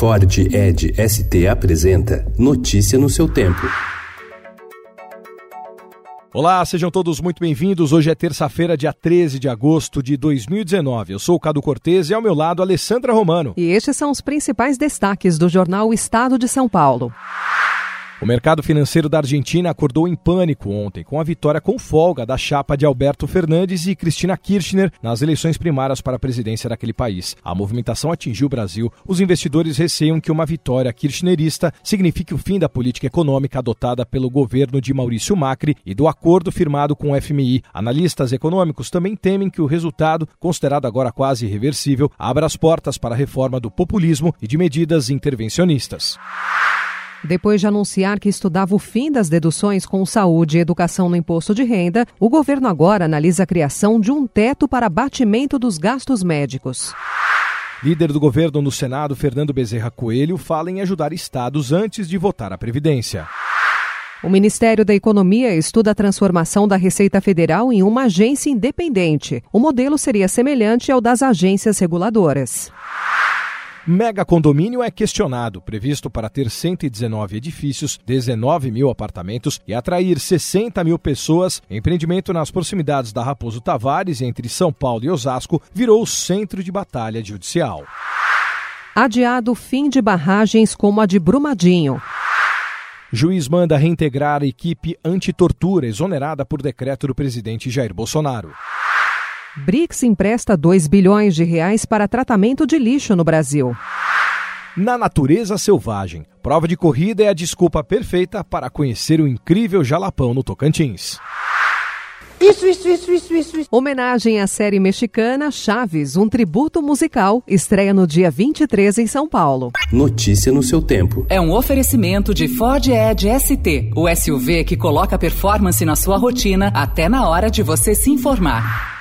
Ford Ed ST apresenta Notícia no seu tempo. Olá, sejam todos muito bem-vindos. Hoje é terça-feira, dia 13 de agosto de 2019. Eu sou o Cado Cortez e ao meu lado Alessandra Romano. E estes são os principais destaques do jornal Estado de São Paulo. O mercado financeiro da Argentina acordou em pânico ontem com a vitória com folga da chapa de Alberto Fernandes e Cristina Kirchner nas eleições primárias para a presidência daquele país. A movimentação atingiu o Brasil. Os investidores receiam que uma vitória kirchnerista signifique o fim da política econômica adotada pelo governo de Maurício Macri e do acordo firmado com o FMI. Analistas econômicos também temem que o resultado, considerado agora quase irreversível, abra as portas para a reforma do populismo e de medidas intervencionistas. Depois de anunciar que estudava o fim das deduções com saúde e educação no imposto de renda, o governo agora analisa a criação de um teto para abatimento dos gastos médicos. Líder do governo no Senado, Fernando Bezerra Coelho, fala em ajudar estados antes de votar a Previdência. O Ministério da Economia estuda a transformação da Receita Federal em uma agência independente. O modelo seria semelhante ao das agências reguladoras. Mega condomínio é questionado, previsto para ter 119 edifícios, 19 mil apartamentos e atrair 60 mil pessoas. Empreendimento nas proximidades da Raposo Tavares, entre São Paulo e Osasco, virou centro de batalha judicial. Adiado fim de barragens como a de Brumadinho. Juiz manda reintegrar a equipe antitortura exonerada por decreto do presidente Jair Bolsonaro. BRICS empresta 2 bilhões de reais para tratamento de lixo no Brasil. Na natureza selvagem, prova de corrida é a desculpa perfeita para conhecer o incrível jalapão no Tocantins. Isso, isso, isso, isso, isso, isso. Homenagem à série mexicana Chaves, um tributo musical, estreia no dia 23 em São Paulo. Notícia no seu tempo. É um oferecimento de Ford Edge ST, o SUV que coloca performance na sua rotina até na hora de você se informar.